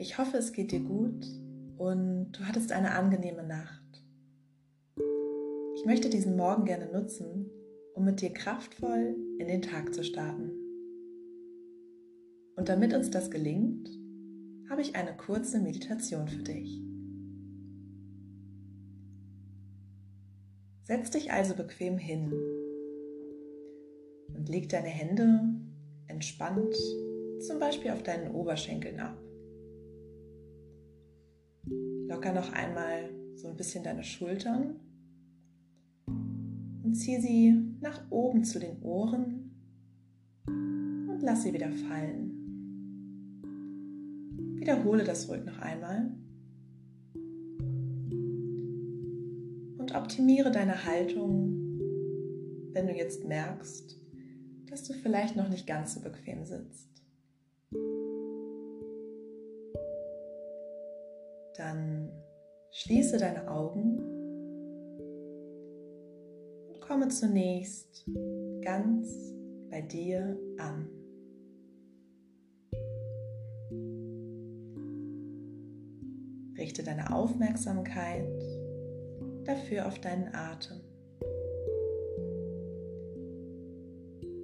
Ich hoffe, es geht dir gut und du hattest eine angenehme Nacht. Ich möchte diesen Morgen gerne nutzen, um mit dir kraftvoll in den Tag zu starten. Und damit uns das gelingt, habe ich eine kurze Meditation für dich. Setz dich also bequem hin und leg deine Hände entspannt zum Beispiel auf deinen Oberschenkeln ab. Locker noch einmal so ein bisschen deine Schultern und zieh sie nach oben zu den Ohren und lass sie wieder fallen. Wiederhole das ruhig noch einmal und optimiere deine Haltung, wenn du jetzt merkst, dass du vielleicht noch nicht ganz so bequem sitzt. Dann schließe deine Augen und komme zunächst ganz bei dir an. Richte deine Aufmerksamkeit dafür auf deinen Atem.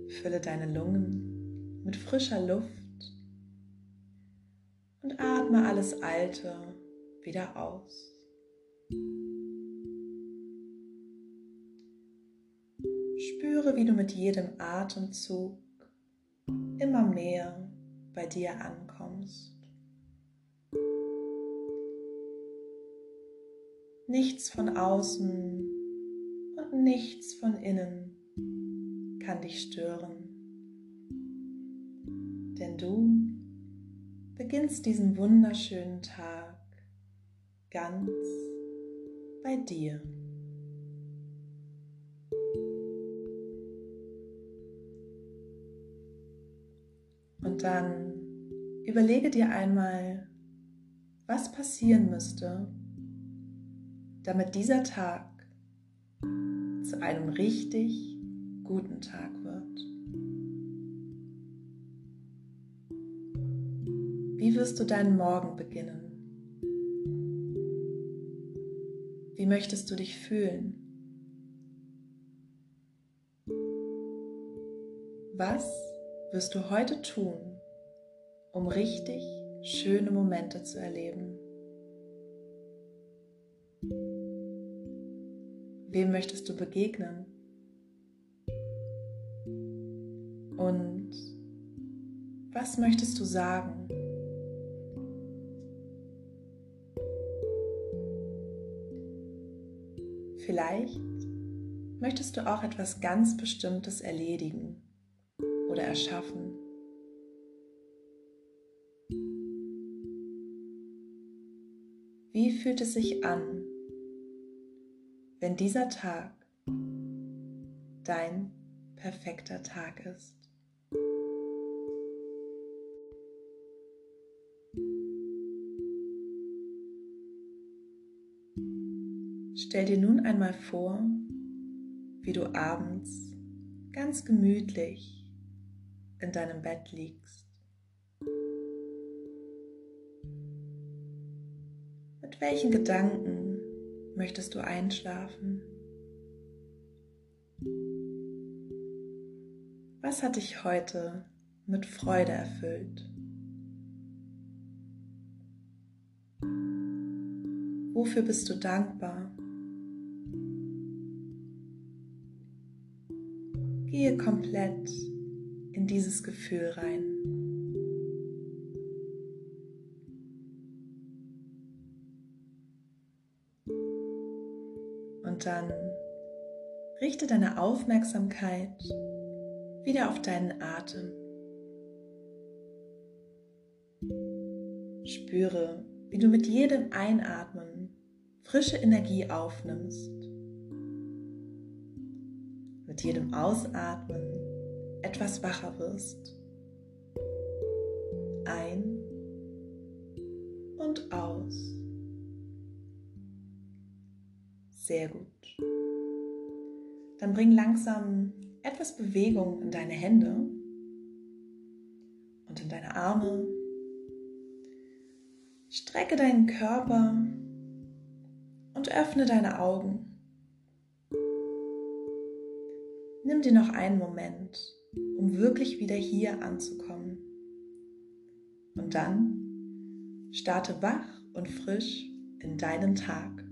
Fülle deine Lungen mit frischer Luft und atme alles Alte wieder aus. Spüre, wie du mit jedem Atemzug immer mehr bei dir ankommst. Nichts von außen und nichts von innen kann dich stören, denn du beginnst diesen wunderschönen Tag ganz bei dir. Und dann überlege dir einmal, was passieren müsste, damit dieser Tag zu einem richtig guten Tag wird. Wie wirst du deinen Morgen beginnen? Wie möchtest du dich fühlen? Was wirst du heute tun, um richtig schöne Momente zu erleben? Wem möchtest du begegnen? Und was möchtest du sagen? Vielleicht möchtest du auch etwas ganz Bestimmtes erledigen oder erschaffen. Wie fühlt es sich an, wenn dieser Tag dein perfekter Tag ist? Stell dir nun einmal vor, wie du abends ganz gemütlich in deinem Bett liegst. Mit welchen Gedanken möchtest du einschlafen? Was hat dich heute mit Freude erfüllt? Wofür bist du dankbar? Gehe komplett in dieses Gefühl rein. Und dann richte deine Aufmerksamkeit wieder auf deinen Atem. Spüre, wie du mit jedem Einatmen frische Energie aufnimmst mit jedem Ausatmen etwas wacher wirst. Ein und aus. Sehr gut. Dann bring langsam etwas Bewegung in deine Hände und in deine Arme. Strecke deinen Körper und öffne deine Augen. Nimm dir noch einen Moment, um wirklich wieder hier anzukommen. Und dann starte wach und frisch in deinen Tag.